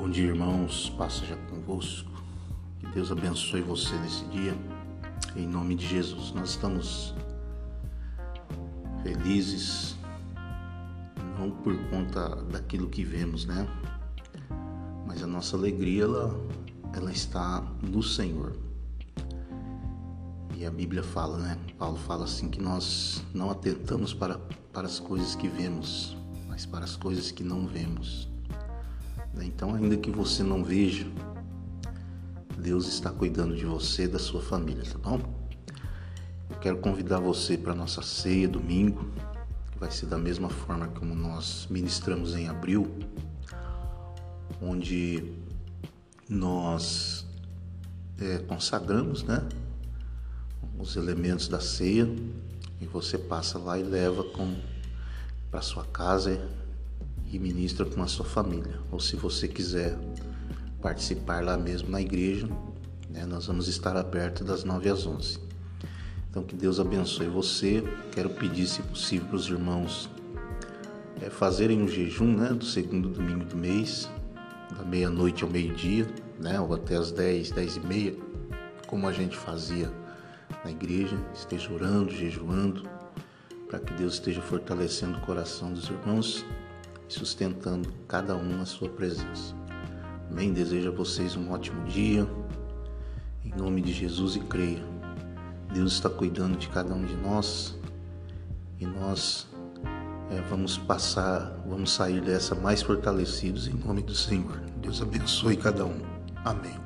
Bom dia, irmãos. Passa já convosco. Que Deus abençoe você nesse dia. Em nome de Jesus. Nós estamos felizes não por conta daquilo que vemos, né? Mas a nossa alegria ela, ela está no Senhor. E a Bíblia fala, né? Paulo fala assim que nós não atentamos para, para as coisas que vemos, mas para as coisas que não vemos. Então, ainda que você não veja, Deus está cuidando de você e da sua família, tá bom? Eu quero convidar você para nossa ceia domingo, que vai ser da mesma forma como nós ministramos em abril, onde nós é, consagramos, né? Os elementos da ceia e você passa lá e leva para sua casa e ministra com a sua família. Ou se você quiser participar lá mesmo na igreja, né, nós vamos estar abertos das 9 às 11. Então que Deus abençoe você. Quero pedir, se possível, para os irmãos é, fazerem um jejum né, do segundo domingo do mês, da meia-noite ao meio-dia, né, ou até as 10, 10 e meia, como a gente fazia na igreja, esteja orando, jejuando, para que Deus esteja fortalecendo o coração dos irmãos sustentando cada um na sua presença. Amém? Desejo a vocês um ótimo dia. Em nome de Jesus e creia. Deus está cuidando de cada um de nós e nós é, vamos passar, vamos sair dessa mais fortalecidos em nome do Senhor. Deus abençoe cada um. Amém.